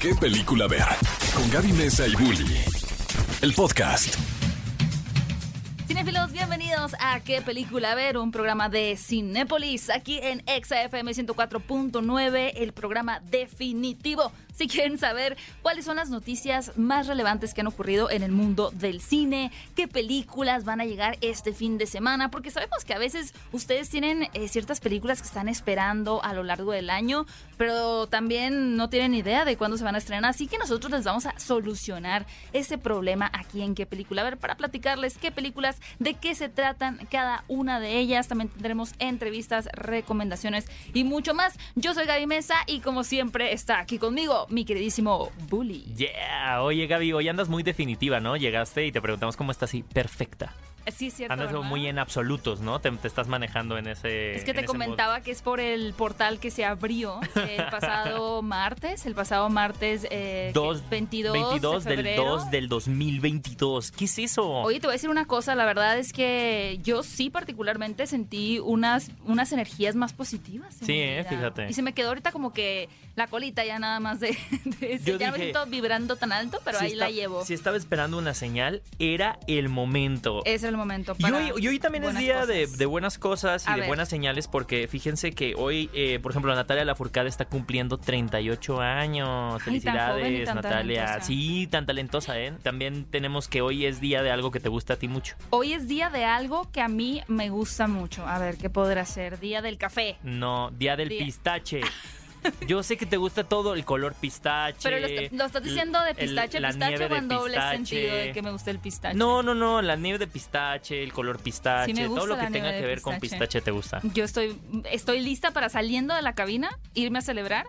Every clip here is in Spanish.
qué película ver. Con Gaby Mesa y Bully. El podcast. Cinefilos, bienvenidos a ¿Qué película ver? Un programa de Cinépolis aquí en ExaFM 104.9, el programa definitivo si quieren saber cuáles son las noticias más relevantes que han ocurrido en el mundo del cine, qué películas van a llegar este fin de semana, porque sabemos que a veces ustedes tienen eh, ciertas películas que están esperando a lo largo del año, pero también no tienen idea de cuándo se van a estrenar, así que nosotros les vamos a solucionar ese problema aquí en qué película. A ver, para platicarles qué películas, de qué se tratan cada una de ellas, también tendremos entrevistas, recomendaciones y mucho más. Yo soy Gaby Mesa y como siempre está aquí conmigo mi queridísimo Bully. Yeah, oye Gaby, hoy andas muy definitiva, ¿no? Llegaste y te preguntamos cómo estás y perfecta. Sí, cierto. Andas ¿verdad? muy en absolutos, ¿no? Te, te estás manejando en ese. Es que te comentaba que es por el portal que se abrió el pasado martes, el pasado martes eh. Dos- 22, 22 de del febrero. 2 del 2022. ¿Qué es eso? Oye, te voy a decir una cosa, la verdad es que yo sí particularmente sentí unas, unas energías más positivas. Sí, eh, fíjate. Y se me quedó ahorita como que la colita ya nada más de... de Yo ya no me dije, siento vibrando tan alto, pero Si ahí la llevo. Si estaba esperando una señal, era el momento. Es el momento Y hoy, y hoy también es día de, buenas cosas y A de ver. buenas señales porque fíjense que hoy, eh, por ejemplo, Natalia Lafourcade está cumpliendo 38 años. Ay, Felicidades, tan Natalia. talentosa. Sí, tan talentosa, ¿eh? También tenemos que hoy es día de algo que te gusta a ti mucho. Hoy es día de algo que a mí me gusta mucho. A ver, ¿qué podrá ser? Día del café. No, día del Día- pistache. Yo sé que te gusta todo el color pistache. Pero lo, est- lo estás diciendo de el- pistache, la pistache nieve o en doble sentido de que me gusta el pistache. No, no, no, la nieve de pistache, el color pistache, Sí todo lo que tenga que ver con pistache. pistache te gusta. Yo estoy, estoy lista para saliendo de la cabina, irme a celebrar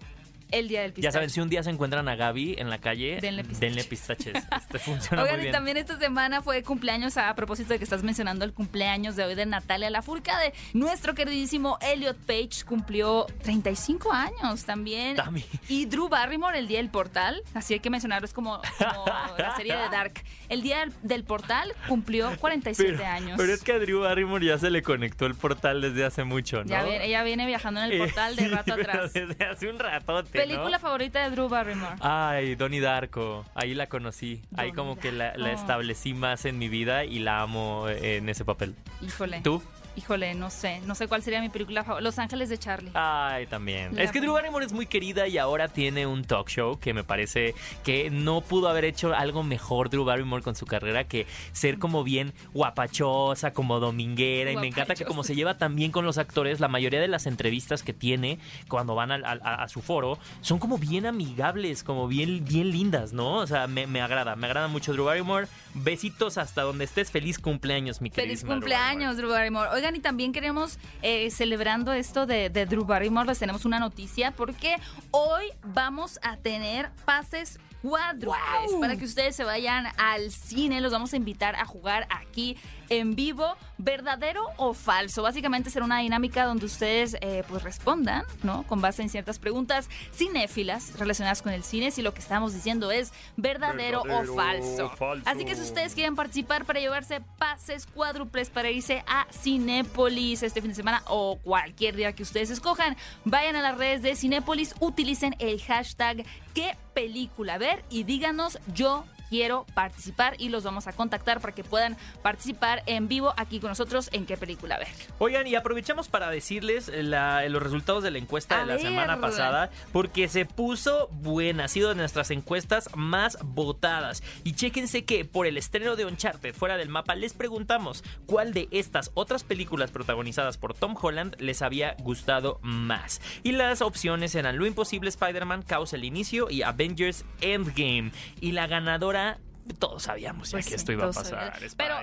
el día del pistache. Ya saben, si un día se encuentran a Gaby en la calle, Denle pistaches. pistaches. Este funciona Oigan, muy y también esta semana fue cumpleaños, a propósito de que estás mencionando el cumpleaños de hoy de Natalia Lafourcade. Nuestro queridísimo Elliot Page cumplió 35 años también. También. Y Drew Barrymore, el día del portal, así hay que mencionarlo, es como, como la serie de Dark. El día del, del portal cumplió 47 años. pero es que a Drew Barrymore ya se le conectó el portal desde hace mucho, ¿no? Ya ella viene viajando en el Eh, portal de rato atrás. Desde hace un ratote, ¿no? Película favorita de Drew Barrymore. Ay, Donnie Darko. Ahí la conocí. Ahí como que la, la establecí más en mi vida y la amo eh, en ese papel. Híjole. ¿Tú? Híjole, no sé. No sé cuál sería mi película favorita. Los Ángeles de Charlie. Ay, también. La- Es que Drew Barrymore es muy querida y ahora tiene un talk show que me parece que no pudo haber hecho algo mejor Drew Barrymore con su carrera que ser como bien guapachosa, como dominguera. Y me encanta que como se lleva tan bien con los actores, la mayoría de las entrevistas que tiene cuando van a, a su foro son como bien amigables, como bien, bien lindas, ¿no? O sea, me, me agrada, me agrada mucho Drew Barrymore. Besitos hasta donde estés. Feliz cumpleaños, mi Feliz queridísima Drew cumpleaños, Drew Barrymore. Oigan, y también queremos, eh, celebrando esto de, de Drew Barrymore, les tenemos una noticia porque hoy vamos a tener pases cuádruples para que ustedes se vayan al cine. Los vamos a invitar a jugar aquí en vivo, verdadero o falso. Básicamente será una dinámica donde ustedes eh, pues respondan, ¿no? Con base en ciertas preguntas cinéfilas relacionadas con el cine. Si lo que estamos diciendo es verdadero, Verdadero o falso. falso. Así que si ustedes quieren participar para llevarse pases cuádruples para irse a Cinépolis este fin de semana o cualquier día que ustedes escojan, vayan a las redes de Cinépolis, utilicen el hashtag qué película. Ver y díganos yo quiero participar y los vamos a contactar para que puedan participar en vivo aquí con nosotros en qué película ver. Oigan, y aprovechamos para decirles la- los resultados de la encuesta A de la semana pasada, porque se puso buena, ha sido de nuestras encuestas más votadas. Y chéquense que por el estreno de Uncharted fuera del mapa, les preguntamos cuál de estas otras películas protagonizadas por Tom Holland les había gustado más. Y las opciones eran Lo Imposible Spider-Man, Causa el Inicio y Avengers Endgame. Y la ganadora... that. Todos sabíamos ya Pues que sí, esto iba a pasar. Pero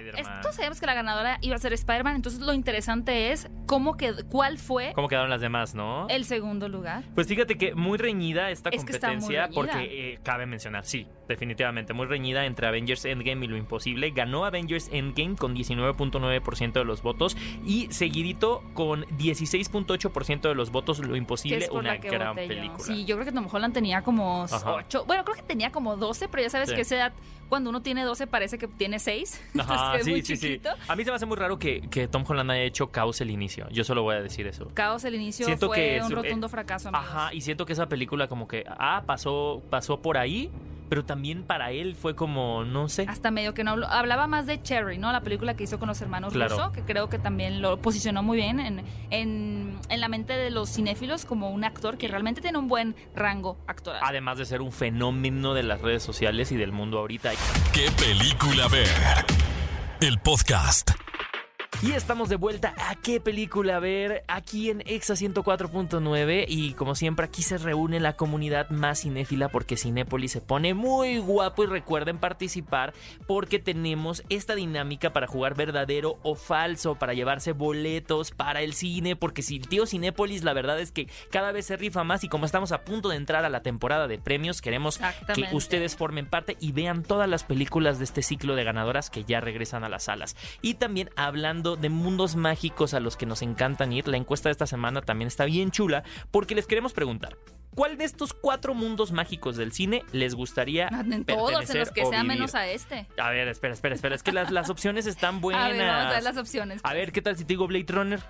todos sabíamos que la ganadora iba a ser Spider-Man, entonces lo interesante es cómo que, cuál fue ¿Cómo quedaron las demás, no? el segundo lugar. Pues fíjate que muy reñida esta Es competencia reñida. porque eh, cabe mencionar, sí, definitivamente muy reñida entre Avengers Endgame y Lo Imposible. Ganó Avengers Endgame con 19.9% de los votos y seguidito con 16.8% de los votos Lo Imposible, una gran yo. película. Sí, yo creo que Tom Holland tenía como Ajá. 8. Bueno, creo que tenía como 12, pero ya sabes Sí. que esa edad, cuando uno tiene 12 parece que tiene 6. Ajá, es muy sí, sí, sí. chiquito. A mí se me hace muy raro que, que Tom Holland haya hecho caos el inicio. Yo solo voy a decir eso. Caos el inicio Siento fue que un su- rotundo eh, fracaso, amigos. Ajá, y siento que esa película como que, ah, pasó, pasó por ahí, pero también para él fue como, no sé. Hasta medio que no habló- hablaba más de Cherry, ¿no? La película que hizo con los hermanos Claro. Russo, que creo que también lo posicionó muy bien en, en, en la mente de los cinéfilos como un actor que realmente tiene un buen rango actoral. Además de ser un fenómeno de las redes sociales y del mundo ahorita. ¿Qué película ver? El podcast. Y estamos de vuelta. A qué película ver aquí en Exa 104.9 y como siempre aquí se reúne la comunidad más cinéfila porque Cinépolis se pone muy guapo y recuerden participar porque tenemos esta dinámica para jugar verdadero o falso, para llevarse boletos para el cine porque si el tío Cinépolis la verdad es que cada vez se rifa más y como estamos a punto de entrar a la temporada de premios queremos que ustedes formen parte y vean todas las películas de este ciclo de ganadoras que ya regresan a las salas. Y también hablando de mundos mágicos a los que nos encantan ir, la encuesta de esta semana también está bien chula porque les queremos preguntar. ¿Cuál de estos cuatro mundos mágicos del cine les gustaría Ah, en todos, en los que sea vivir? menos a este. A ver, espera, espera, espera. Es que las, las opciones están buenas. A ver, vamos a ver las opciones. A ver, ¿qué tal si te digo Blade Runner?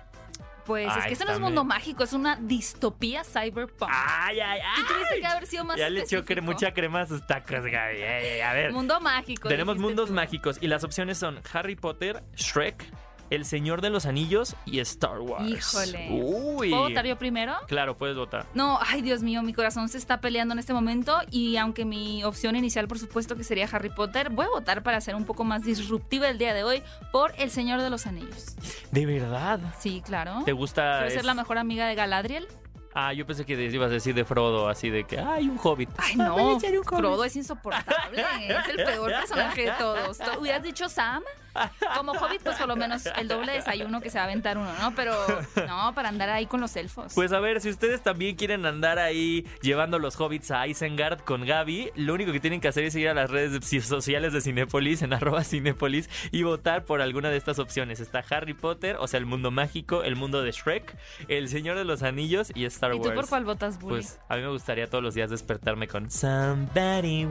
Pues es que eso no es mundo mágico, es una distopía cyberpunk. ¡Ay, ay, ay! Tú tuviste que haber sido más Ya le echó mucha crema a sus tacos, Gaby. Ay, ay, A ver. Mundo mágico. Tenemos mundos tú. mágicos y las opciones son Harry Potter, Shrek, El Señor de los Anillos y Star Wars. Híjole. Uy. ¿Puedo votar yo primero? Claro, puedes votar. No, ay Dios mío, mi corazón se está peleando en este momento y aunque mi opción inicial por supuesto que sería Harry Potter, voy a votar para ser un poco más disruptiva el día de hoy por El Señor de los Anillos. ¿De verdad? Sí, claro. ¿Te gusta? ¿Quiero ser la mejor amiga de Galadriel? Ah, yo pensé que ibas a decir de Frodo, así de que hay un hobbit. Ay, Ah, no. Frodo es insoportable. Es el peor personaje de todos. ¿Tú ¿Hubieras dicho Sam? Como hobbit, pues por lo menos el doble desayuno que se va a aventar uno, ¿no? Pero no, para andar ahí con los elfos. Pues a ver, si ustedes también quieren andar ahí llevando los hobbits a Isengard con Gaby, lo único que tienen que hacer es ir a las redes de- sociales de Cinépolis, en arroba Cinépolis, y votar por alguna de estas opciones. Está Harry Potter, o sea, el mundo mágico, el mundo de Shrek, El Señor de los Anillos y Star ¿Y tú Wars. por cuál votas, Bully? Pues a mí me gustaría todos los días despertarme con Somebody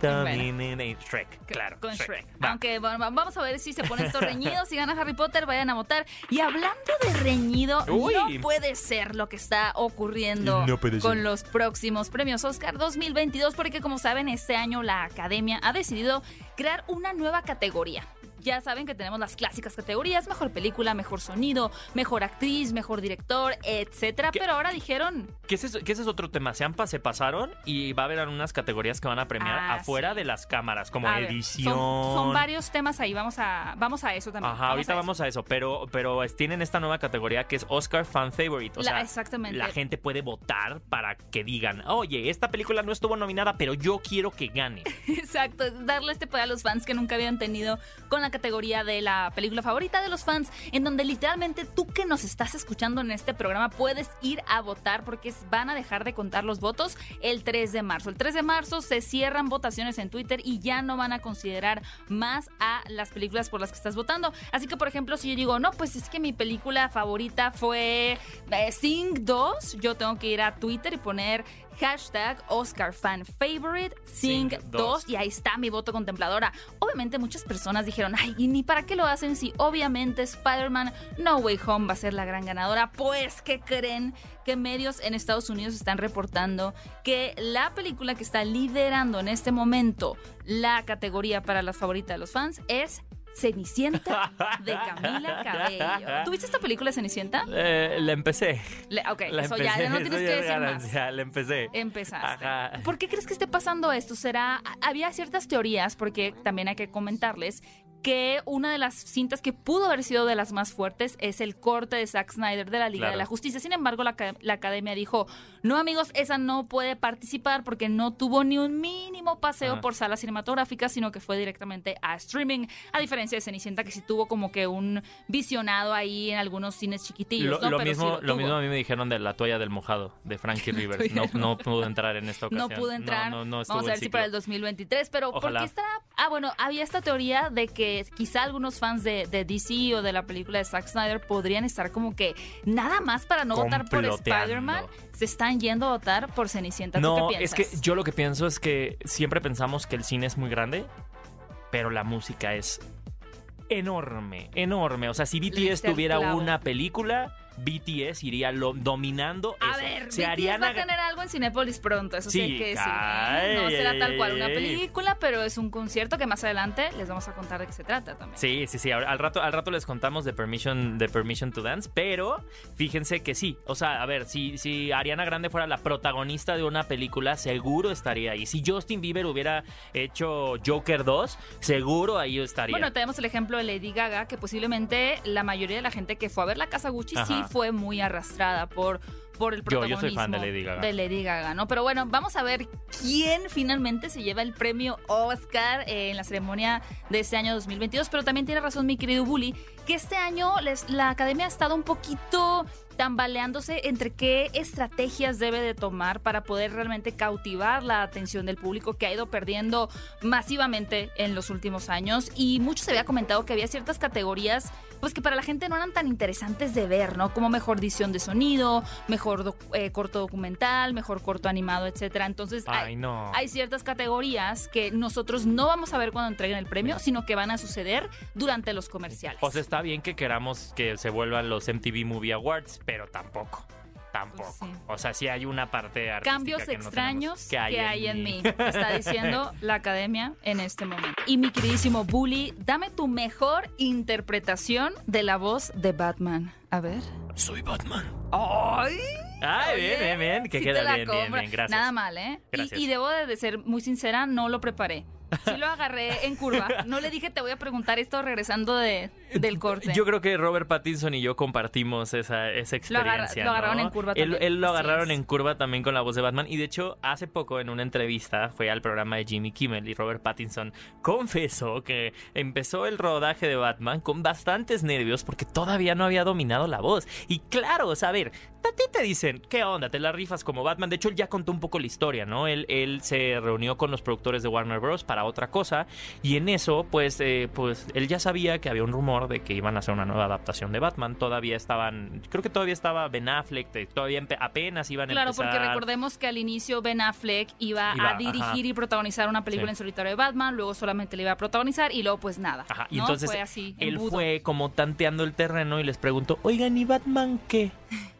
told me name- Shrek. Claro, Con Shrek. Aunque bueno, va- vamos a ver si se ponen estos reñidos. Si gana Harry Potter, vayan a votar. Y hablando de reñido, Uy. no puede ser lo que está ocurriendo No con los próximos premios Oscar 2022, porque como saben, este año la Academia ha decidido crear una nueva categoría. Ya saben que tenemos las clásicas categorías, mejor película, mejor sonido, mejor actriz, mejor director, etcétera. ¿Qué? Pero ahora dijeron, Que ese, es- que ese es otro tema. Se, han, pa- se pasaron y va a haber algunas categorías que van a premiar Ah, afuera sí. de las cámaras, como a ver, edición. son, son varios temas ahí, vamos a, vamos a eso también. Ajá, ahorita a vamos a eso, pero, pero tienen esta nueva categoría que es Oscar Fan Favorite. O La- sea, exactamente. la gente puede votar para que digan, oye, esta película no estuvo nominada, pero yo quiero que gane. Exacto, darle este poder a los fans que nunca habían tenido con la categoría de la película favorita de los fans, en donde literalmente tú que nos estás escuchando en este programa puedes ir a votar porque van a dejar de contar los votos el 3 de marzo. El 3 de marzo se cierran votaciones en Twitter y ya no van a considerar más a las películas por las que estás votando. Así que, por ejemplo, si yo digo, no, pues es que mi película favorita fue eh, Sing 2, yo tengo que ir a Twitter y poner hashtag Oscar Fan Favorite Sing Sing 2 y ahí está mi voto contempladora. Obviamente muchas personas dijeron, ay, ¿y ni para qué lo hacen si obviamente Spider-Man No Way Home va a ser la gran ganadora? Pues, ¿qué creen? Que medios en Estados Unidos están reportando que la película que está liderando en este momento la categoría para las favoritas de los fans es Cenicienta de Camila Cabello. ¿Tuviste esta película Cenicienta? Eh, la empecé. Le- ok, La eso empecé. ya, ya no tienes que decir más. La empecé. Empezaste. Ajá. ¿Por qué crees que esté pasando esto? ¿Será.? Había ciertas teorías, porque también hay que comentarles que una de las cintas que pudo haber sido de las más fuertes es el corte de Zack Snyder de la Liga Claro. de la Justicia. Sin embargo, la, la academia dijo: No, amigos, esa no puede participar porque no tuvo ni un mínimo paseo por salas cinematográficas, sino que fue directamente a streaming. A diferencia de Cenicienta, que sí tuvo como que un visionado ahí en algunos cines chiquitillos. Lo, ¿no? lo Pero sí mismo, lo mismo a mí me dijeron de la toalla del mojado de Frankie Rivers. No, no pudo entrar en esta ocasión. No pudo entrar. No, Vamos a ver si para el 2023. Pero ¿por Ojalá. qué estará? Ah, bueno, había esta teoría de que quizá algunos fans de, de DC o de la película de Zack Snyder podrían estar como que nada más para no votar por. Spider-Man, se están yendo a votar por Cenicienta. ¿Tú No, es que yo lo que pienso es que siempre pensamos que el cine es muy grande pero la música es enorme, enorme. O sea, si BTS tuviera una película, BTS iría lo- dominando A eso. ver, Si BTS Ariana va a tener algo en Cinépolis pronto, eso sí, Sí, hay que decir. ¿eh? ay, No será tal cual una película, pero es un concierto que más adelante les vamos a contar de qué se trata también. Sí, sí, sí. Al rato, al rato les contamos de Permission, de Permission to Dance, pero fíjense que sí. O sea, a ver, si, si Ariana Grande fuera la protagonista de una película, seguro estaría ahí. Si Justin Bieber hubiera hecho Joker 2, seguro ahí estaría. Bueno, tenemos el ejemplo de Lady Gaga, que posiblemente la mayoría de la gente que fue a ver la casa Gucci sí. Fue muy arrastrada por, por el Yo- yo protagonismo soy fan de Lady Gaga. de Lady Gaga, ¿no? Pero bueno, vamos a ver quién finalmente se lleva el premio Oscar eh, en la ceremonia de este año 2022. Pero también tiene razón mi querido Bully, que este año les- la academia ha estado un poquito tambaleándose entre qué estrategias debe de tomar para poder realmente cautivar la atención del público que ha ido perdiendo masivamente en los últimos años y mucho se había comentado que había ciertas categorías pues que para la gente no eran tan interesantes de ver, ¿no? Como mejor edición de sonido, mejor doc- eh, corto documental, mejor corto animado, etcétera. Entonces Ay, hay, no. hay ciertas categorías que nosotros no vamos a ver cuando entreguen el premio, sino que van a suceder durante los comerciales. Sea, está bien que queramos que se vuelvan los MTV Movie Awards, pero tampoco. Tampoco. Pues sí. O sea, sí hay una parte artística Cambios que no extraños que hay, en mí, está diciendo la academia en este momento. Y mi queridísimo Bully, dame tu mejor interpretación de la voz de Batman. A ver. Soy Batman. ¡Ay! Ay, bien, bien, bien. Que sí queda bien, bien, bien. Gracias. Nada mal, ¿eh? Y, debo de ser muy sincera, no lo preparé. Sí lo agarré en curva. No le dije te voy a preguntar esto regresando de, del corte. Yo creo que Robert Pattinson y yo compartimos esa, esa Lo agarra- experiencia. lo agarraron en curva Él, también. él lo agarraron en curva también con la voz de Batman. Y de hecho, hace poco en una entrevista fue al programa de Jimmy Kimmel y Robert Pattinson confesó que empezó el rodaje de Batman con bastantes nervios porque todavía no había dominado la voz. Y claro, o sea, a ver, a ti te dicen, ¿qué onda? ¿Te la rifas como Batman? De hecho, él ya contó un poco la historia, ¿no? Él, él se reunió con los productores de Warner Bros. para otra cosa. Y en eso, pues, eh, pues, él ya sabía que había un rumor de que iban a hacer una nueva adaptación de Batman. Todavía estaban, creo que todavía estaba Ben Affleck, todavía apenas iban a Claro, empezar. porque recordemos que al inicio Ben Affleck iba, Iba, a dirigir ajá. y protagonizar una película Sí. en solitario de Batman, luego solamente le iba a protagonizar y luego pues nada. Ajá, y ¿no? entonces fue así, él embudo. fue como tanteando el terreno y les preguntó, oigan, ¿y Batman qué?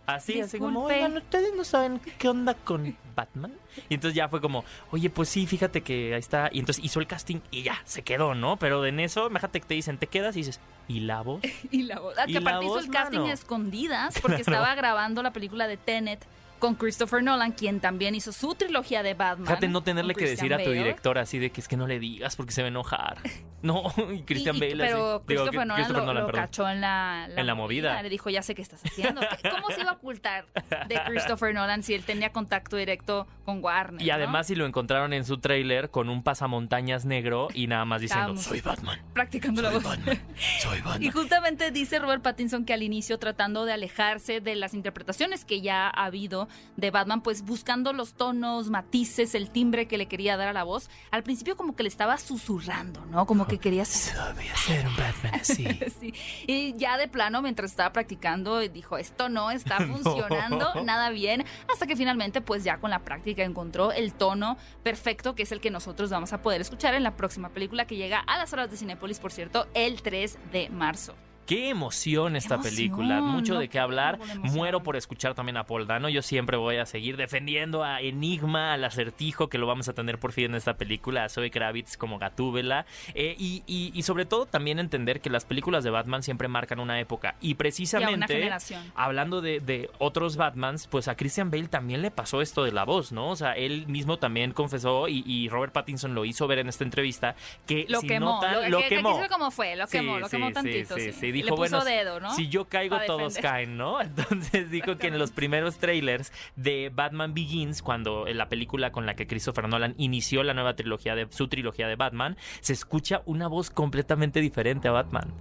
Así, así como, oigan, ¿ustedes no saben qué onda con Batman? Y entonces ya fue como, oye, pues sí, fíjate que ahí está. Y entonces hizo el casting y ya, se quedó, ¿no? Pero en eso, fíjate que te dicen, te quedas y dices, ¿y la voz? Y la voz. Ah, Y que aparte hizo el casting mano. escondidas porque estaba grabando la película de Tenet con Christopher Nolan, quien también hizo su trilogía de Batman. Fíjate no tenerle que decir a Christian tu Bale. director así de que es que no le digas porque se va a enojar. No, y Christian Y- y- Bale así. Pero Digo, Christopher que- Nolan Christopher lo, Nolan, lo perdón. cachó en la, En la movida. Le dijo, ya sé qué estás haciendo. ¿Qué- ¿Cómo se iba a ocultar de Christopher Nolan si él tenía contacto directo con Warner? Y ¿no? además si lo encontraron en su tráiler con un pasamontañas negro y nada más diciendo, Estábamos- soy Batman. practicando la Soy voz. Batman. Soy Y Batman. justamente dice Robert Pattinson que al inicio tratando de alejarse de las interpretaciones que ya ha habido de Batman, pues buscando los tonos, matices, el timbre que le quería dar a la voz, al principio como que le estaba susurrando, ¿no? Como que quería ser... Ser un Batman así. Sí. Y ya de plano, mientras estaba practicando, dijo, esto no está funcionando nada bien, hasta que finalmente, pues ya con la práctica encontró el tono perfecto, que es el que nosotros vamos a poder escuchar en la próxima película que llega a las horas de Cinépolis, por cierto, el 3 de marzo. Qué emoción esta emoción, película, mucho no de qué hablar. Muero por escuchar también a Paul Dano. Yo siempre voy a seguir defendiendo a Enigma, al acertijo que lo vamos a tener por fin en esta película, a Zoe Kravitz como Gatúbela. Eh, y, y- y sobre todo también entender que las películas de Batman siempre marcan una época. Y precisamente, hablando de, de otros Batmans, pues a Christian Bale también le pasó esto de la voz, ¿no? O sea, él mismo también confesó y, y Robert Pattinson lo hizo ver en esta entrevista que Lo si quemó, notan, lo, lo que- que quemó. ve cómo fue, lo Sí, quemó, lo quemó sí, tantito. sí, Sí, sí. Dijo, bueno, dedo, ¿no? si yo caigo, todos caen, ¿no? Entonces dijo que en los primeros trailers de Batman Begins, cuando en la película con la que Christopher Nolan inició la nueva trilogía de su trilogía de Batman, se escucha una voz completamente diferente a Batman.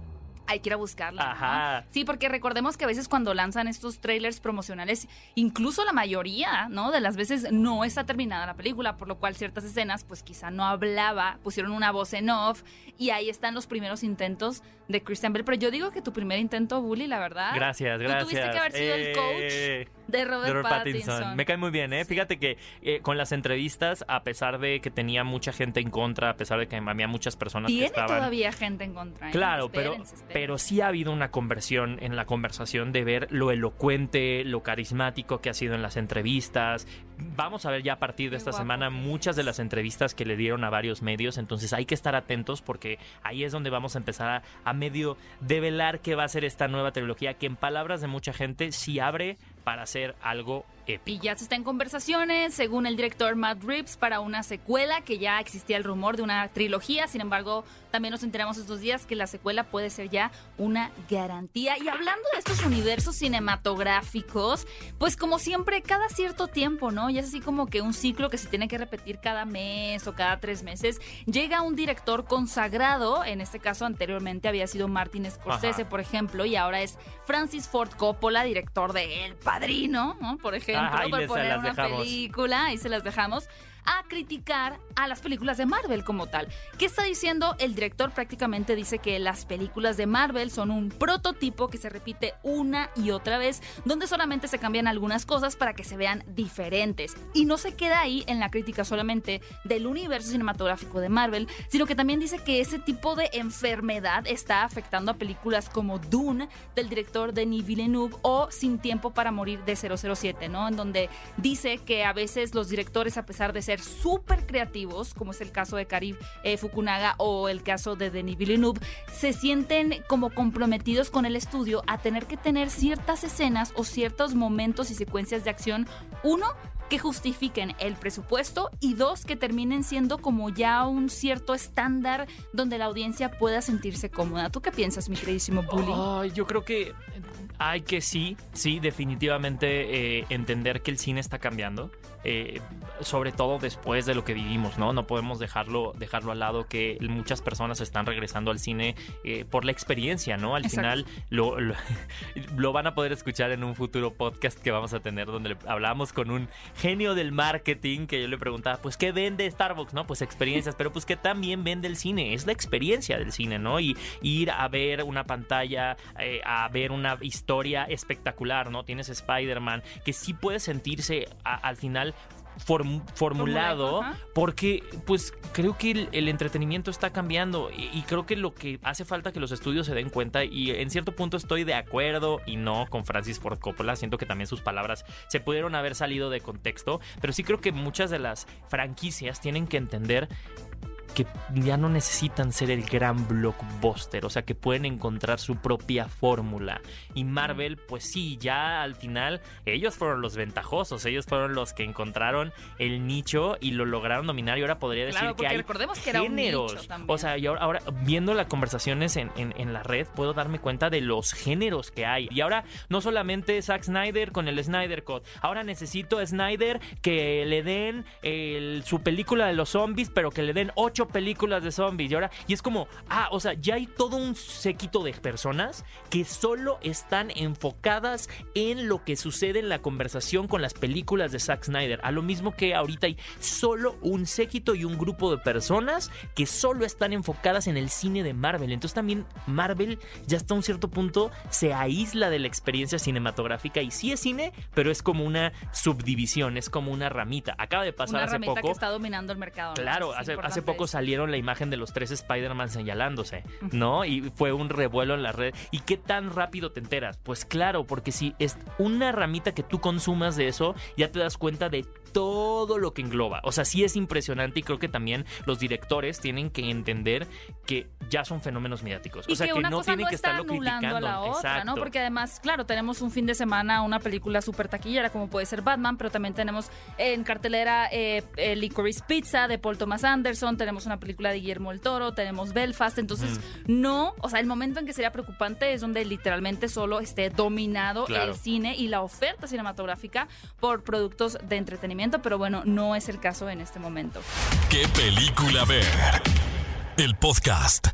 Hay que ir a buscarla. ¿no? Ajá. Sí, porque recordemos que a veces cuando lanzan estos trailers promocionales, incluso la mayoría, ¿no? De las veces no está terminada la película, por lo cual ciertas escenas, pues quizá no hablaba, pusieron una voz en off y ahí están los primeros intentos de Christian Bale. Pero yo digo que tu primer intento, Bully, la verdad. Gracias, Tú gracias. tuviste que haber sido el coach Eh, De Robert, Pattinson. Me cae muy bien, ¿eh? Fíjate que eh, con las entrevistas, a pesar de que tenía mucha gente en contra, a pesar de que había muchas personas Tiene que estaban... todavía gente en contra. ¿eh? Claro, pero, Espérense, pero sí ha habido una conversión en la conversación de ver lo elocuente, lo carismático que ha sido en las entrevistas. Vamos a ver ya a partir de Qué esta guapo semana muchas de las entrevistas que le dieron a varios medios, entonces hay que estar atentos porque ahí es donde vamos a empezar a, a medio develar qué va a ser esta nueva trilogía que en palabras de mucha gente sí abre para hacer algo. Y ya se está en conversaciones, según el director Matt Reeves, para una secuela, que ya existía el rumor de una trilogía. Sin embargo, también nos enteramos estos días que la secuela puede ser ya una garantía. Y hablando de estos universos cinematográficos, pues como siempre, cada cierto tiempo, ¿no? Y es así como que un ciclo que se tiene que repetir cada mes o cada tres meses. Llega un director consagrado, en este caso anteriormente había sido Martin Scorsese, Ajá. por ejemplo, y ahora es Francis Ford Coppola, director de El Padrino, ¿no? Por ejemplo, Ahí por poner una dejamos. película, ahí se las dejamos, a criticar a las películas de Marvel como tal. ¿Qué está diciendo? El director prácticamente dice que las películas de Marvel son un prototipo que se repite una y otra vez, donde solamente se cambian algunas cosas para que se vean diferentes. Y no se queda ahí en la crítica solamente del universo cinematográfico de Marvel, sino que también dice que ese tipo de enfermedad está afectando a películas como Dune del director Denis Villeneuve o Sin tiempo para morir de 007, ¿no? En donde dice que a veces los directores a pesar de ser súper creativos, como es el caso de Karib eh, Fukunaga o el caso de Denis Villeneuve, se sienten como comprometidos con el estudio a tener que tener ciertas escenas o ciertos momentos y secuencias de acción, uno que justifiquen el presupuesto y dos que terminen siendo como ya un cierto estándar donde la audiencia pueda sentirse cómoda. ¿Tú qué piensas, mi queridísimo Bully? Ay, yo creo que hay que sí, sí, definitivamente eh, entender que el cine está cambiando. Eh, sobre todo después de lo que vivimos, ¿no? No podemos dejarlo, dejarlo al lado que muchas personas están regresando al cine eh, por la experiencia, ¿no? Al Exacto. final lo, lo, lo van a poder escuchar en un futuro podcast que vamos a tener donde hablamos con un genio del marketing que yo le preguntaba, pues, ¿qué vende Starbucks? No, pues experiencias, pero pues que también vende el cine, es la experiencia del cine, ¿no? Y ir a ver una pantalla, eh, a ver una historia espectacular, ¿no? Tienes Spider-Man, que sí puede sentirse a- al final form- formulado, porque pues creo que el, el entretenimiento está cambiando y, y creo que lo que hace falta que los estudios se den cuenta y en cierto punto estoy de acuerdo y no con Francis Ford Coppola, siento que también sus palabras se pudieron haber salido de contexto, pero sí creo que muchas de las franquicias tienen que entender que ya no necesitan ser el gran blockbuster, o sea que pueden encontrar su propia fórmula. Y Marvel, pues sí, ya al final ellos fueron los ventajosos, ellos fueron los que encontraron el nicho y lo lograron dominar. Y ahora podría decir Claro, que hay recordemos que era un géneros. nicho o sea, y ahora, ahora, viendo las conversaciones en, en- en la red, puedo darme cuenta de los géneros que hay. Y ahora no solamente Zack Snyder con el Snyder Cut, ahora necesito a Snyder que le den el- su película de los zombies, pero que le den ocho películas de zombies. Y ahora, y es como, ah, o sea, ya hay todo un séquito de personas que solo están enfocadas en lo que sucede en la conversación con las películas de Zack Snyder. A lo mismo que ahorita hay solo un séquito y un grupo de personas que solo están enfocadas en el cine de Marvel. Entonces también Marvel ya hasta un cierto punto se aísla de la experiencia cinematográfica y sí es cine, pero es como una subdivisión, es como una ramita. Acaba de pasar Una hace poco. que está dominando el mercado. Claro, hace, hace poco. Salieron la imagen de los tres Spider-Man señalándose, ¿no? Y fue un revuelo en la red. ¿Y qué tan rápido te enteras? Pues claro, porque si es una ramita que tú consumas de eso, ya te das cuenta de todo lo que engloba. O sea, sí es impresionante y creo que también los directores tienen que entender que ya son fenómenos mediáticos. Y o sea, que, que, una no cosa tienen no que está estarlo anulando criticando. a la otra, Exacto. ¿no? Porque además, claro, tenemos un fin de semana una película súper taquillera como puede ser Batman, pero también tenemos en cartelera eh, eh, Licorice Pizza de Paul Thomas Anderson, tenemos una película de Guillermo el Toro, tenemos Belfast, entonces no, o sea, el momento en que sería preocupante es donde literalmente solo esté dominado Claro. el cine y la oferta cinematográfica por productos de entretenimiento, pero bueno, no es el caso en este momento. ¿Qué película ver? El podcast.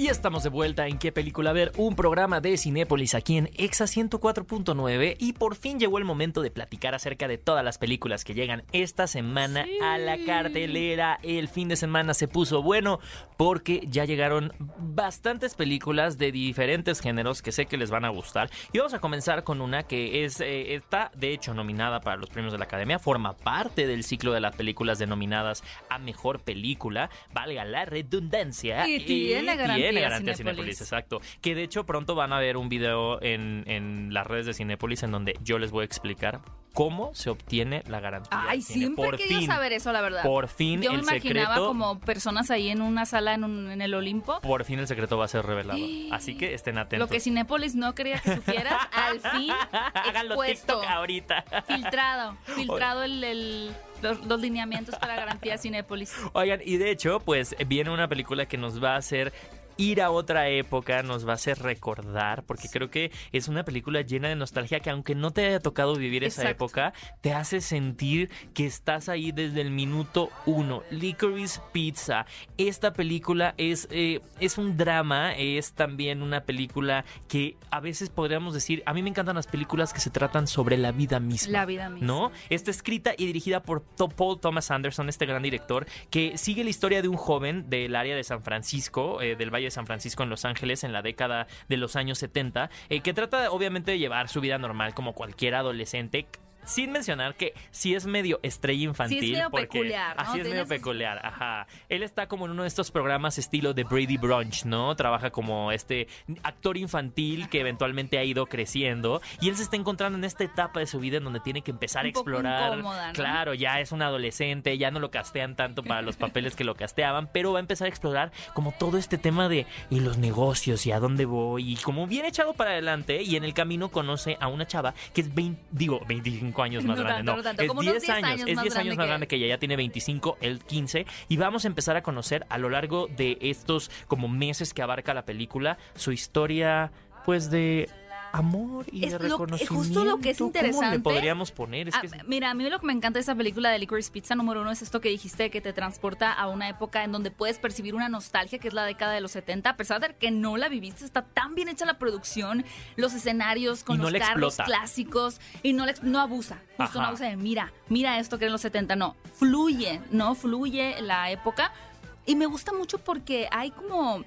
Y estamos de vuelta en qué película ver, un programa de Cinépolis aquí en Exa 104.9 y por fin llegó el momento de platicar acerca de todas las películas que llegan esta semana a la cartelera. El fin de semana se puso bueno porque ya llegaron bastantes películas de diferentes géneros que sé que les van a gustar. Y vamos a comenzar con una que es eh, está de hecho nominada para los premios de la Academia, forma parte del ciclo de las películas denominadas a mejor película, valga la redundancia. Y tiene garantía Cinépolis. Cinépolis, exacto. Que de hecho pronto van a ver un video en, en las redes de Cinépolis en donde yo les voy a explicar cómo se obtiene la garantía. Ay, Cine. siempre he Por querido fin, saber eso, la verdad. Por fin Yo me el imaginaba secreto. como personas ahí en una sala en, un- en el Olimpo. Por fin el secreto va a ser revelado. Así que estén atentos. Lo que Cinépolis no quería que supieras, al fin Háganlo expuesto, TikTok ahorita. filtrado, filtrado el, el- los, los lineamientos para garantía Cinépolis. Oigan, y de hecho, pues viene una película que nos va a hacer ir a otra época, nos va a hacer recordar, porque creo que es una película llena de nostalgia que aunque no te haya tocado vivir esa época, te hace sentir que estás ahí desde el minuto uno. Licorice Pizza. Esta película es, eh, es un drama, es también una película que a veces podríamos decir, a mí me encantan las películas que se tratan sobre la vida misma. La vida misma. ¿no? Está escrita y dirigida por Paul Thomas Anderson, este gran director, que sigue la historia de un joven del área de San Francisco, eh, del Valle de San Francisco en Los Ángeles, en la década de los años 70, eh, que trata obviamente de llevar su vida normal como cualquier adolescente. Sin mencionar que sí es medio estrella infantil. Sí es medio porque peculiar, ¿no? Así es medio peculiar, ajá. Él está como en uno de estos programas estilo de Brady Brunch, ¿no? Trabaja como este actor infantil que eventualmente ha ido creciendo y él se está encontrando en esta etapa de su vida en donde tiene que empezar a explorar. incómoda, ¿no? Claro, ya es un adolescente, ya no lo castean tanto para los papeles que lo casteaban, pero va a empezar a explorar como todo este tema de y los negocios y a dónde voy y como bien echado para adelante y en el camino conoce a una chava que es 20, digo 25 años más No grande, tanto, no, tanto, es como 10 unos 10 años, años es más 10 años más que grande que ella, ya tiene 25, él 15 y vamos a empezar a conocer a lo largo de estos como meses que abarca la película su historia pues de amor y Es de lo- es reconocimiento. justo lo que es ¿Cómo le interesante. podríamos poner? Es Ah, que es- Mira, a mí lo que me encanta de esa película de Licorice Pizza número uno es esto que dijiste, que te transporta a una época en donde puedes percibir una nostalgia, que es la década de los 70, a pesar de que no la viviste, está tan bien hecha la producción, los escenarios con no los carros explota. clásicos, y no, le no abusa, justo no abusa de, mira, mira esto que en los 70, no, fluye, ¿no? Fluye la época. Y me gusta mucho porque hay como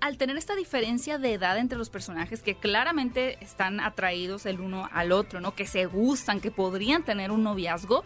al tener esta diferencia de edad entre los personajes que claramente están atraídos el uno al otro, ¿no? Que se gustan, que podrían tener un noviazgo,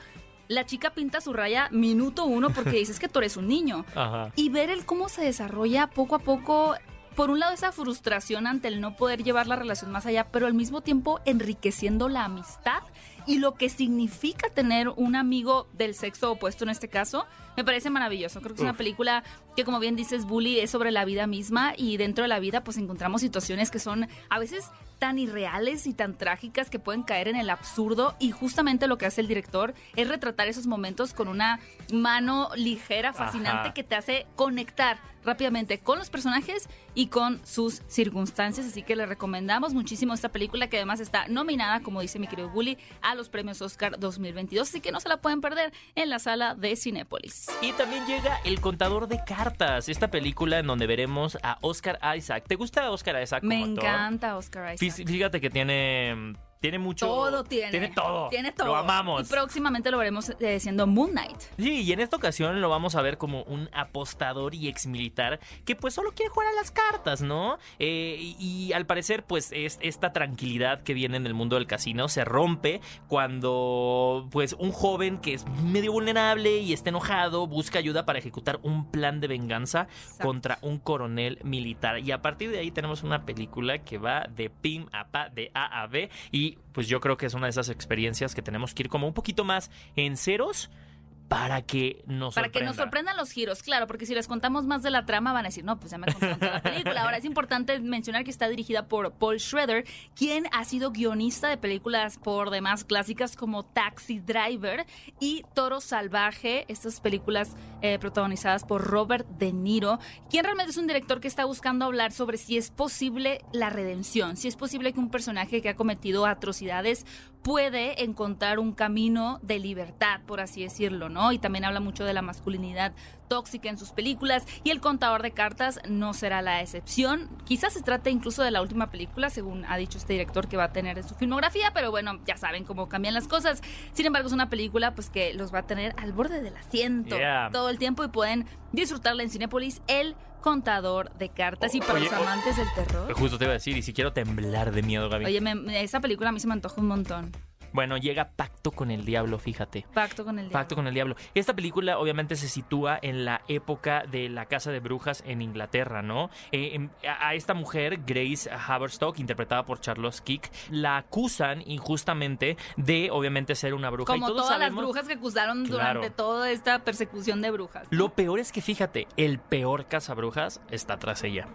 la chica pinta su raya minuto uno porque dices que tú eres un niño. Ajá. Y ver el cómo se desarrolla poco a poco, por un lado esa frustración ante el no poder llevar la relación más allá, pero al mismo tiempo enriqueciendo la amistad y lo que significa tener un amigo del sexo opuesto en este caso, me parece maravilloso. Creo que es una película que, como bien dices, Bully, es sobre la vida misma y dentro de la vida pues encontramos situaciones que son a veces tan irreales y tan trágicas que pueden caer en el absurdo y justamente lo que hace el director es retratar esos momentos con una mano ligera, fascinante Ajá. que te hace conectar rápidamente con los personajes y con sus circunstancias. Así que le recomendamos muchísimo esta película que además está nominada, como dice mi querido Bully, a los premios Oscar 2022. Así que no se la pueden perder en la sala de Cinépolis. Y también llega El Contador de Cartas, esta película en donde veremos a Oscar Isaac. ¿Te gusta Oscar Isaac como Me actor? encanta Oscar Isaac. Fí- Fíjate que tiene, tiene mucho... Todo tiene. Tiene todo. Tiene todo. Lo amamos. Y próximamente lo veremos eh, siendo Moon Knight. Sí, y en esta ocasión lo vamos a ver como un apostador y exmilitar que pues solo quiere jugar a las cartas, ¿no? Eh, y, y al parecer pues es esta tranquilidad que viene en el mundo del casino se rompe cuando pues un joven que es medio vulnerable y está enojado busca ayuda para ejecutar un plan de venganza Exacto. contra un coronel militar. Y a partir de ahí tenemos una película que va de pim a pa, de A a B y pues yo creo que es una de esas experiencias que tenemos que ir como un poquito más en ceros para que nos Para que nos sorprenda. sorprendan los giros, claro, porque si les contamos más de la trama van a decir, no, pues ya me contaron toda la película. Ahora es importante mencionar que está dirigida por Paul Schroeder, quien ha sido guionista de películas por demás clásicas como Taxi Driver y Toro Salvaje, estas películas eh, protagonizadas por Robert De Niro, quien realmente es un director que está buscando hablar sobre si es posible la redención, si es posible que un personaje que ha cometido atrocidades puede encontrar un camino de libertad, por así decirlo, ¿no? Y también habla mucho de la masculinidad tóxica en sus películas y El contador de cartas no será la excepción. Quizás se trate incluso de la última película, según ha dicho este director que va a tener en su filmografía, pero bueno, ya saben cómo cambian las cosas. Sin embargo, es una película pues que los va a tener al borde del asiento Yeah. todo el tiempo y pueden disfrutarla en Cinépolis, El contador de cartas. y para Oye, los amantes del terror... Justo te iba a decir, y si quiero temblar de miedo, Gaby. Oye, me- me- esa película a mí se me antoja un montón. Bueno, llega Pacto con el Diablo, fíjate. Pacto con el diablo. Pacto con el Diablo. Esta película obviamente se sitúa en la época de la Casa de Brujas en Inglaterra, ¿no? Eh, em, a, esta mujer, Grace Haverstock, interpretada por Charles Kick, la acusan injustamente de obviamente ser una bruja. Como y todos todas las brujas que acusaron Claro. durante toda esta persecución de brujas. Lo peor es que fíjate, el peor cazabrujas está tras ella.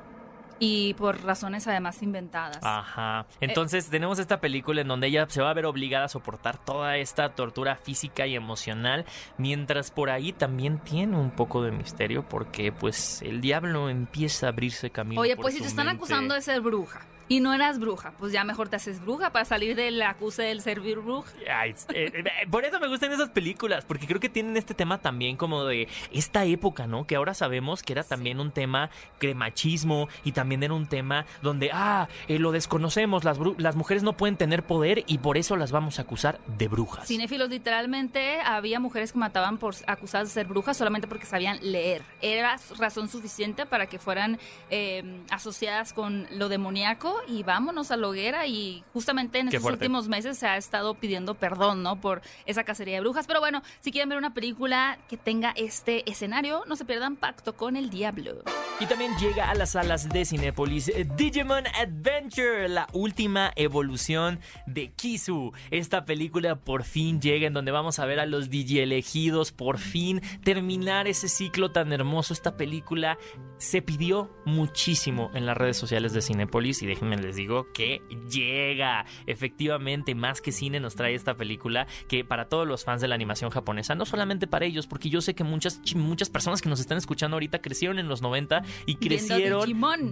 Y por razones además inventadas. Ajá. Entonces tenemos esta película en donde ella se va a ver obligada a soportar toda esta tortura física y emocional, mientras por ahí también tiene un poco de misterio porque pues el diablo empieza a abrirse camino. Oye, por pues si te están acusando de ser bruja y no eras bruja, pues ya mejor te haces bruja para salir del acuse del ser bruja. Ay, eh, eh, por eso me gustan esas películas, porque creo que tienen este tema también como de esta época, ¿no? Que ahora sabemos que era también un tema de machismo y también era un tema donde, ah, eh, lo desconocemos, las, las mujeres no pueden tener poder y por eso las vamos a acusar de brujas. Cinéfilos, literalmente había mujeres que mataban por acusadas de ser brujas solamente porque sabían leer. Era razón suficiente para que fueran eh, asociadas con lo demoníaco y vámonos a la hoguera. Y justamente en Qué estos fuerte. últimos meses se ha estado pidiendo perdón, ¿no? Por esa cacería de brujas. Pero bueno, si quieren ver una película que tenga este escenario, no se pierdan Pacto con el Diablo. Y también llega a las salas de Cinépolis eh, Digimon Adventure, la última evolución de Kisu. Esta película por fin llega en donde vamos a ver a los Digi elegidos, por fin terminar ese ciclo tan hermoso. Esta película se pidió muchísimo en las redes sociales de Cinépolis y déjenme les digo que llega. Efectivamente, más que cine nos trae esta película que para todos los fans de la animación japonesa, no solamente para ellos, porque yo sé que muchas, muchas personas que nos están escuchando ahorita crecieron en los 90 y crecieron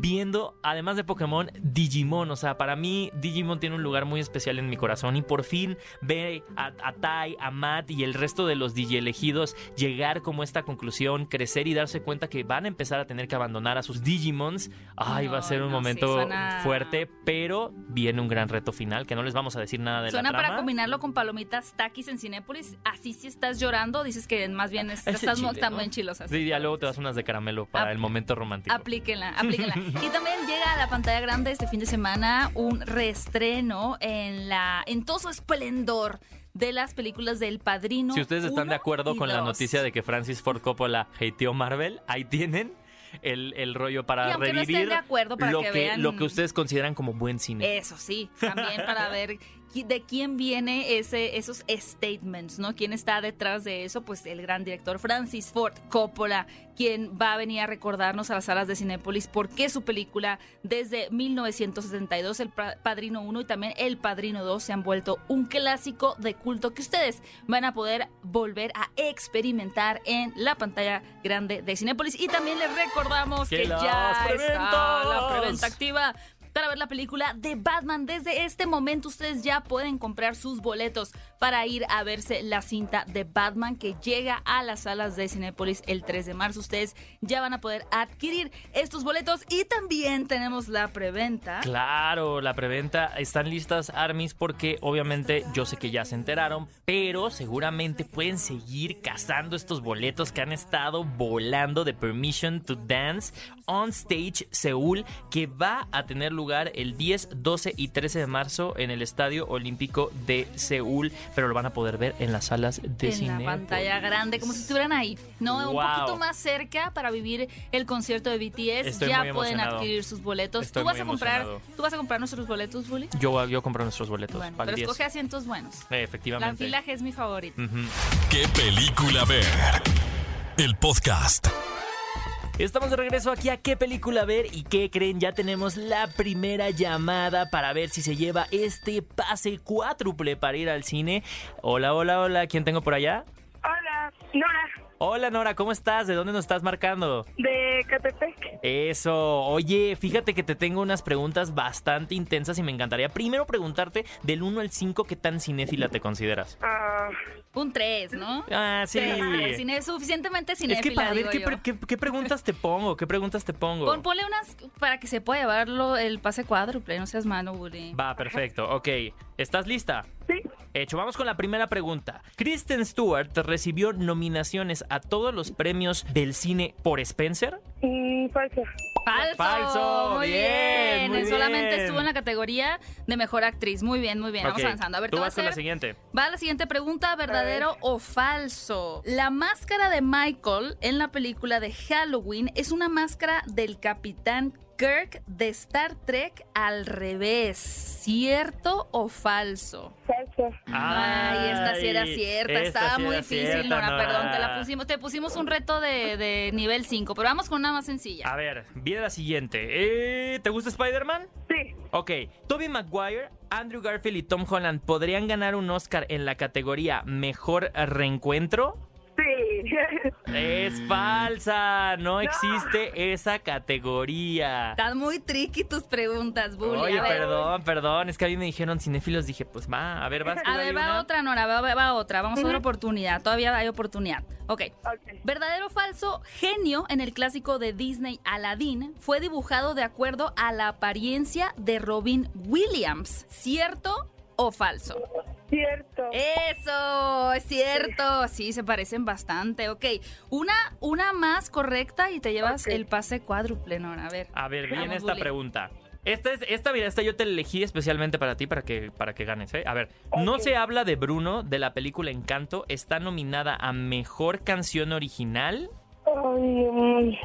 viendo, además de Pokémon, Digimon. O sea, para mí Digimon tiene un lugar muy especial en mi corazón y por fin ver a, a Tai, a Matt y el resto de los Digi elegidos llegar como esta conclusión, crecer y darse cuenta que van a empezar a tener que abandonar a sus Digimons. Ay, va a ser un no, sí, momento suena- fuerte, pero viene un gran reto final que no les vamos a decir nada de Suena la trama. para combinarlo con palomitas taquis en Cinépolis. Así si estás llorando, dices que más bien es- estás chile, ¿no? muy chilosas. Sí, ya luego te das unas de caramelo para el momento romántico. Aplíquenla, aplíquenla. y también llega a la pantalla grande este fin de semana un reestreno en la en todo su esplendor de las películas del Padrino. Si ustedes están de acuerdo con la noticia de que Francis Ford Coppola hateó Marvel, ahí tienen el, el rollo para no revivir estén de acuerdo, para lo, que que, vean- lo que ustedes consideran como buen cine. Eso sí, también para ver de quién viene ese, esos statements, ¿no? ¿Quién está detrás de eso? Pues el gran director Francis Ford Coppola, quien va a venir a recordarnos a las salas de Cinépolis por qué su película desde 1972, El Pa- Padrino 1 y también El Padrino 2 se han vuelto un clásico de culto que ustedes van a poder volver a experimentar en la pantalla grande de Cinépolis. Y también les recordamos ¡Que que ya está la preventa activa para ver la película de Batman. Desde este momento ustedes ya pueden comprar sus boletos para ir a verse la cinta de Batman que llega a las salas de Cinépolis el 3 de marzo. Ustedes ya van a poder adquirir estos boletos y también tenemos la preventa. Claro, la preventa están listas Armis porque obviamente yo sé que ya se enteraron, pero seguramente pueden seguir cazando estos boletos que han estado volando de Permission to Dance on Stage Seúl que va a tener lugar el 10, 12 y 13 de marzo en el Estadio Olímpico de Seúl, pero lo van a poder ver en las salas de en cine. la pantalla grande, como si estuvieran ahí, ¿no? Un poquito más cerca para vivir el concierto de BTS. Estoy ya muy pueden adquirir sus boletos. Estoy ¿Tú vas muy a comprar, emocionado. tú vas a comprar nuestros boletos, Bully? Yo, yo compro nuestros boletos. Bueno, para el pero 10. escoge asientos buenos. Eh, La Efectivamente. filaje es mi favorita. Ujú. ¿Qué película ver? El podcast. Estamos de regreso aquí a qué película ver y qué creen, ya tenemos la primera llamada para ver si se lleva este pase cuádruple para ir al cine. Hola, hola, hola, ¿quién tengo por allá? Hola, Nora, Hola Nora, ¿cómo estás? ¿De dónde nos estás marcando? de Catepec. Eso, oye, fíjate que te tengo unas preguntas bastante intensas y me encantaría primero preguntarte del 1 al 5 qué tan cinéfila te consideras. Ah, Un 3, ¿no? Ah, sí. Tres, tres. Cine- suficientemente Es cinéfila, que para ver qué, yo. pre- qué- qué preguntas te pongo, qué preguntas te pongo. Pon- ponle unas para que se pueda llevarlo el pase cuádruple, no seas malo, Bully. Va, perfecto. Ok, ¿estás lista? Sí. Hecho, vamos con la primera pregunta. Kristen Stewart recibió nominaciones a todos los premios del cine por Spencer. Mm, falso. Falso. Falso, Muy bien, bien. muy Solamente bien. estuvo en la categoría de mejor actriz. Muy bien, muy bien. Vamos avanzando. A ver, tú voy a vas con la siguiente. Va la siguiente pregunta, ¿verdadero o falso? La máscara de Michael en la película de Halloween es una máscara del capitán Kirk de Star Trek al revés. ¿Cierto o falso? Falso. Ay, esta sí era Ay, cierta. esta Estaba sí muy difícil, cierta, Nora. Nora. Perdón, te la pusimos. Te pusimos un reto de, de nivel 5, pero vamos con una más sencilla. A ver, viene la siguiente. Eh, ¿Te gusta Spider-Man? Sí. Ok, Tobey Maguire, Andrew Garfield y Tom Holland podrían ganar un Oscar en la categoría Mejor Reencuentro. Sí. Es falsa, no existe esa categoría. Están muy tricky tus preguntas, Bully. Oye, perdón, perdón, es que a mí me dijeron cinéfilos, dije, pues va, a ver, vas A ver, va una? otra, Nora, va, va- va otra. Vamos a otra oportunidad. Todavía hay oportunidad. Ok. Ok. ¿Verdadero o falso? Genio en el clásico de Disney Aladdin fue dibujado de acuerdo a la apariencia de Robin Williams. ¿Cierto o falso? Cierto. Eso, es cierto. Sí, se parecen bastante. Ok, una, una más correcta y te llevas el pase cuádruple, Nora. A ver. A ver, viene esta pregunta. Esta es, esta, mira, esta yo te la elegí especialmente para ti, para que, para que ganes, ¿eh? A ver, no se habla de Bruno, de la película Encanto, está nominada a Mejor Canción Original. Ay,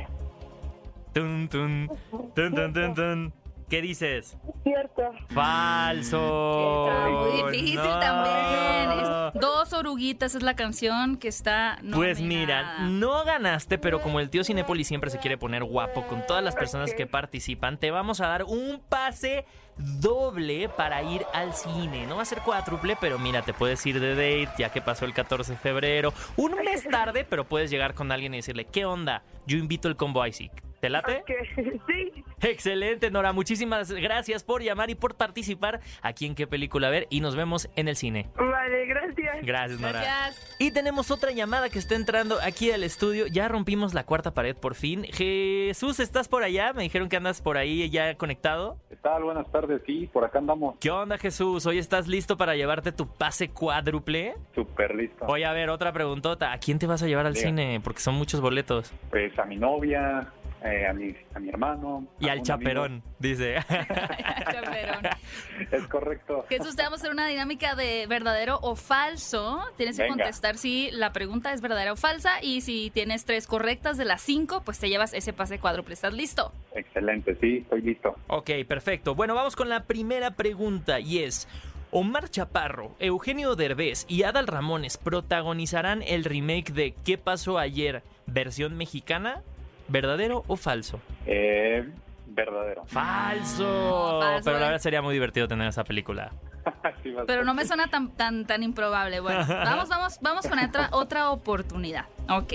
Tun, tun, tun, tun, tun, tun. ¿Qué dices? cierto. Falso. Está muy difícil No. también. Es Dos oruguitas es la canción que está Pues mira, no ganaste, pero como el tío Cinépolis siempre se quiere poner guapo con todas las personas que participan, te vamos a dar un pase doble para ir al cine. No va a ser cuádruple, pero mira, te puedes ir de date ya que pasó el 14 de febrero. Un mes tarde, pero puedes llegar con alguien y decirle, ¿qué onda? Yo invito el combo Isaac. ¿Te late? Sí. Excelente, Nora. Muchísimas gracias por llamar y por participar aquí en qué película ver y nos vemos en el cine. Vale, gracias. Gracias, Nora. Gracias. Y tenemos otra llamada que está entrando aquí al estudio. Ya rompimos la cuarta pared por fin. Jesús, ¿estás por allá? Me dijeron que andas por ahí ya conectado. ¿Qué tal? Buenas tardes, sí, por acá andamos. ¿Qué onda, Jesús? ¿Hoy estás listo para llevarte tu pase cuádruple? Súper listo. Oye, a ver, otra preguntota. ¿A quién te vas a llevar al cine? Porque son muchos boletos. Pues a mi novia, eh, a, mi, a mi hermano. Y al chaperón, dice. Chaperón. amigo. Es correcto. Jesús, te vamos a hacer una dinámica de verdadero o falso. Tienes que Venga. contestar si la pregunta es verdadera o falsa. Y si tienes tres correctas de las cinco, pues te llevas ese pase cuádruple. ¿Estás listo? Excelente, sí, estoy listo. Ok, perfecto. Bueno, vamos con la primera pregunta y es... Omar Chaparro, Eugenio Derbez y Adal Ramones protagonizarán el remake de ¿Qué pasó ayer? versión mexicana? ¿Verdadero o falso? Eh, verdadero. Falso. No, falso, Pero la eh. verdad sería muy divertido tener esa película. Sí. Pero no me suena tan, tan, tan improbable. Bueno, vamos, vamos, vamos con otra, otra oportunidad. Ok.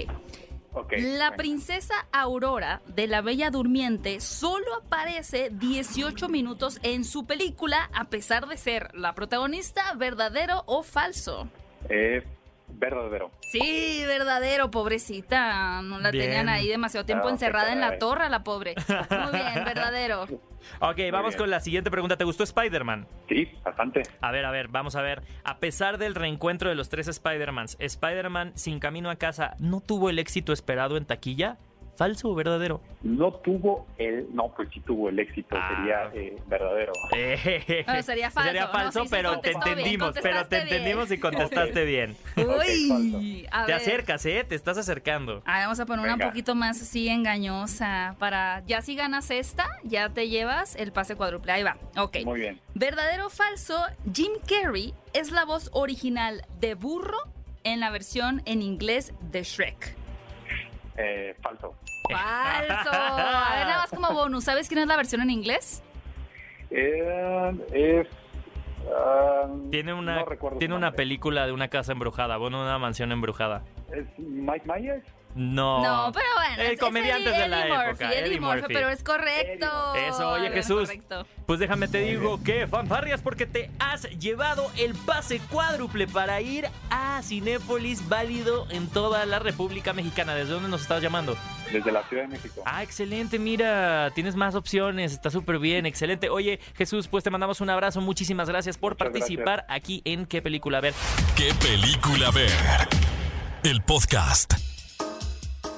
Ok, La venga. princesa Aurora de la Bella Durmiente solo aparece 18 minutos en su película, a pesar de ser la protagonista, verdadero o falso. Eh, verdadero. Sí, verdadero, pobrecita. No la Bien. tenían ahí demasiado tiempo encerrada en la torre, la pobre. Muy bien, verdadero. Ok, vamos bien. con la siguiente pregunta. ¿Te gustó Spider-Man? Sí, bastante. A ver, a ver, vamos a ver. A pesar del reencuentro de los tres Spider-Mans, ¿Spider-Man sin camino a casa no tuvo el éxito esperado en taquilla? ¿Falso o verdadero? No tuvo el... No, pues sí tuvo el éxito, Ah. sería eh, verdadero. Eh, No, sería falso, Sería falso, sí, pero te bien, entendimos, pero te bien. entendimos y contestaste bien. Uy, a Te ver. acercas, ¿eh? Te estás acercando. Ah, vamos a poner una un poquito más así engañosa para ya si ganas esta, ya te llevas el pase cuádruple. Ahí va. Ok. Muy bien. Verdadero o falso, Jim Carrey es la voz original de Burro en la versión en inglés de Shrek. Eh, falso. Falso. A ver, nada más como bonus. ¿Sabes quién es la versión en inglés? Eh, es... ah, Tiene una, no tiene una nombre. película de una casa embrujada, bueno, una mansión embrujada. ¿Es Mike Myers? No. No, pero bueno. El es- comediante es de la Eddie época. Murphy, Eddie Murphy, pero es correcto. Eso, oye Es Jesús. correcto. Pues déjame te digo que fanfarrias porque te has llevado el pase cuádruple para ir a Cinépolis válido en toda la República Mexicana. ¿Desde dónde nos estás llamando? Desde la Ciudad de México. Ah, excelente, mira, tienes más opciones, está súper bien, excelente. Oye, Jesús, pues te mandamos un abrazo, muchísimas gracias por Muchas participar aquí en ¿Qué película ver? ¿Qué película ver? El podcast.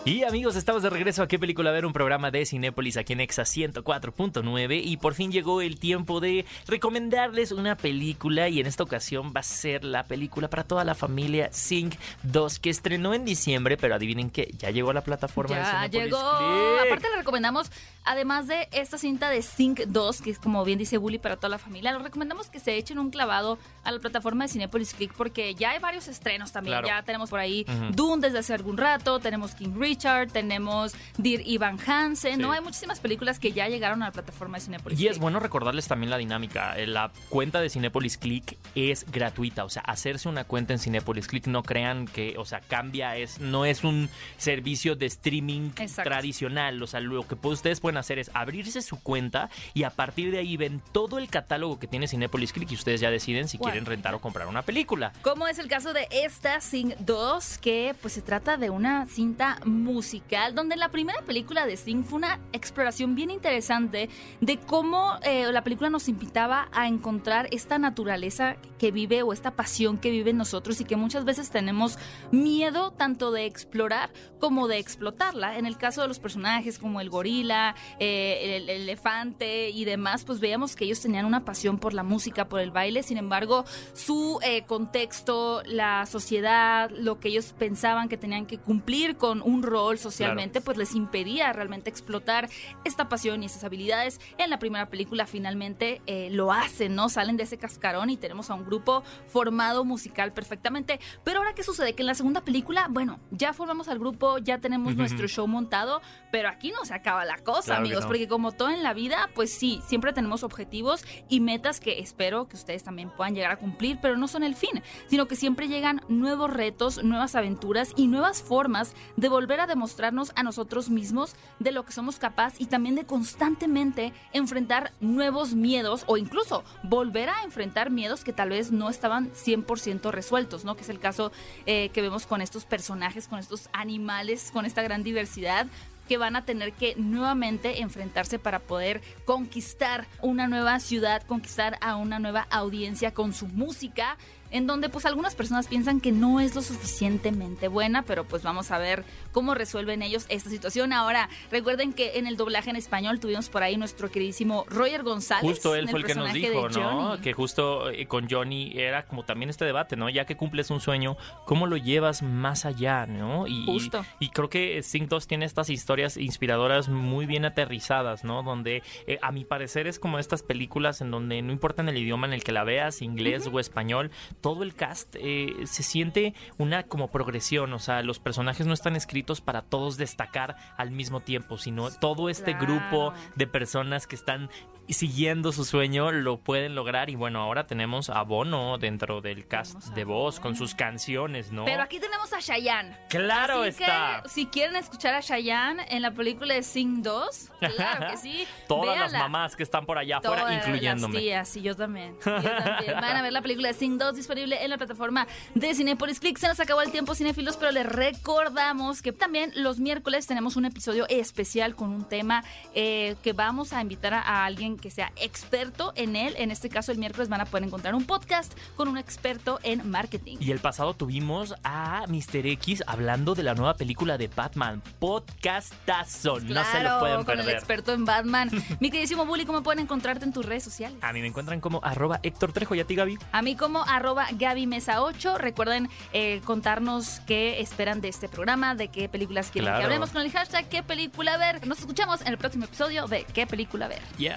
Y amigos, estamos de regreso a ¿Qué película ver? Un programa de Cinépolis aquí en Exa 104.9 y por fin llegó el tiempo de recomendarles una película y en esta ocasión va a ser la película para toda la familia Sing 2 que estrenó en diciembre, pero adivinen que ya llegó a la plataforma de Ya Cinépolis llegó. Click. Aparte le recomendamos, además de esta cinta de Sync 2, que es como bien dice Bully para toda la familia, les recomendamos que se echen un clavado a la plataforma de Cinepolis Click porque ya hay varios estrenos también. Claro. Ya tenemos por ahí Ujú. Dune desde hace algún rato, tenemos King Richard, tenemos Dear Ivan Hansen, Sí. ¿no? Hay muchísimas películas que ya llegaron a la plataforma de Cinepolis Y Click. es bueno recordarles también la dinámica. Eh, La cuenta de Cinepolis Click es gratuita. O sea, hacerse una cuenta en Cinepolis Click no crean que, o sea, cambia, es, no es un servicio de streaming Exacto. tradicional. O sea, lo que ustedes pueden hacer es abrirse su cuenta y a partir de ahí ven todo el catálogo que tiene Cinepolis Click y ustedes ya deciden si quieren rentar o comprar una película. Como es el caso de esta Sing 2, que pues se trata de una cinta musical, donde la primera película de Sing fue una exploración bien interesante de cómo eh, la película nos invitaba a encontrar esta naturaleza que vive o esta pasión que vive en nosotros y que muchas veces tenemos miedo tanto de explorar como de explotarla. En el caso de los personajes como el gorila, eh, el, el elefante y demás, pues veíamos que ellos tenían una pasión por la música, por el baile, sin embargo, su eh, contexto, la sociedad, lo que ellos pensaban que tenían que cumplir con un rol socialmente, pues les impedía realmente explotar esta pasión y esas habilidades. En la primera película finalmente eh, lo hacen, ¿no? Salen de ese cascarón y tenemos a un grupo formado musical perfectamente. Pero ahora, ¿qué sucede? Que en la segunda película, bueno, ya formamos al grupo, ya tenemos Ujú. nuestro show montado, pero aquí no se acaba la cosa, Claro amigos, no. porque como todo en la vida, pues sí, siempre tenemos objetivos y metas que espero que ustedes también puedan llegar a cumplir, pero no son el fin, sino que siempre llegan nuevos retos, nuevas aventuras y nuevas formas de volver a demostrarnos a nosotros mismos de lo que somos capaces y también de constantemente enfrentar nuevos miedos o incluso volver a enfrentar miedos que tal vez no estaban 100% resueltos, ¿no? Que es el caso eh, que vemos con estos personajes, con estos animales, con esta gran diversidad que van a tener que nuevamente enfrentarse para poder conquistar una nueva ciudad, conquistar a una nueva audiencia con su música, en donde pues algunas personas piensan que no es lo suficientemente buena, pero pues vamos a ver cómo resuelven ellos esta situación. Ahora, recuerden que en el doblaje en español tuvimos por ahí nuestro queridísimo Roger González. Justo él fue el que nos dijo, ¿no? Que justo eh, con Johnny era como también este debate, ¿no? Ya que cumples un sueño, ¿cómo lo llevas más allá, ¿no? Y, Justo. y creo que Sync 2 tiene estas historias inspiradoras muy bien aterrizadas, ¿no? Donde eh, a mi parecer es como estas películas en donde no importa en el idioma en el que la veas, inglés o español, todo el cast eh, se siente una como progresión, o sea, los personajes no están escritos para todos destacar al mismo tiempo, sino todo este Claro. grupo de personas que están siguiendo su sueño lo pueden lograr y bueno, ahora tenemos a Bono dentro del cast de voz con sus canciones, ¿no? Pero aquí tenemos a Chayanne. Claro Así está. que si quieren escuchar a Chayanne en la película de Sing 2, claro que sí. Todas las mamás que están por allá afuera, incluyéndome. Las tías, sí, yo también. Yo también. Van a ver la película de Sing 2 disponible en la plataforma de Cinepolis Click. Se nos acabó el tiempo, cinéfilos, pero les recordamos que también los miércoles tenemos un episodio especial con un tema eh, que vamos a invitar a, a alguien que sea experto en él. En este caso, el miércoles van a poder encontrar un podcast con un experto en marketing. Y el pasado tuvimos a Mr. X hablando de la nueva película de Batman, Podcastazo. no se lo Claro, pueden con el perder. experto en Batman. Mi queridísimo Bully, ¿cómo pueden encontrarte en tus redes sociales? A mí me encuentran como arroba Héctor Trejo y a ti, Gaby. A mí como arroba Gaby Mesa 8. Recuerden eh, contarnos qué esperan de este programa, de qué películas quieren Claro. que hablemos con el hashtag qué película ver. Nos escuchamos en el próximo episodio de qué película ver. Yeah.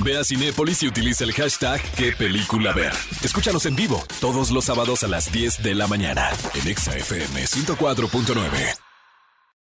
Ve a Cinépolis y utiliza el hashtag qué película ver. Escúchanos en vivo todos los sábados a las 10 de la mañana en Exa FM 104.9.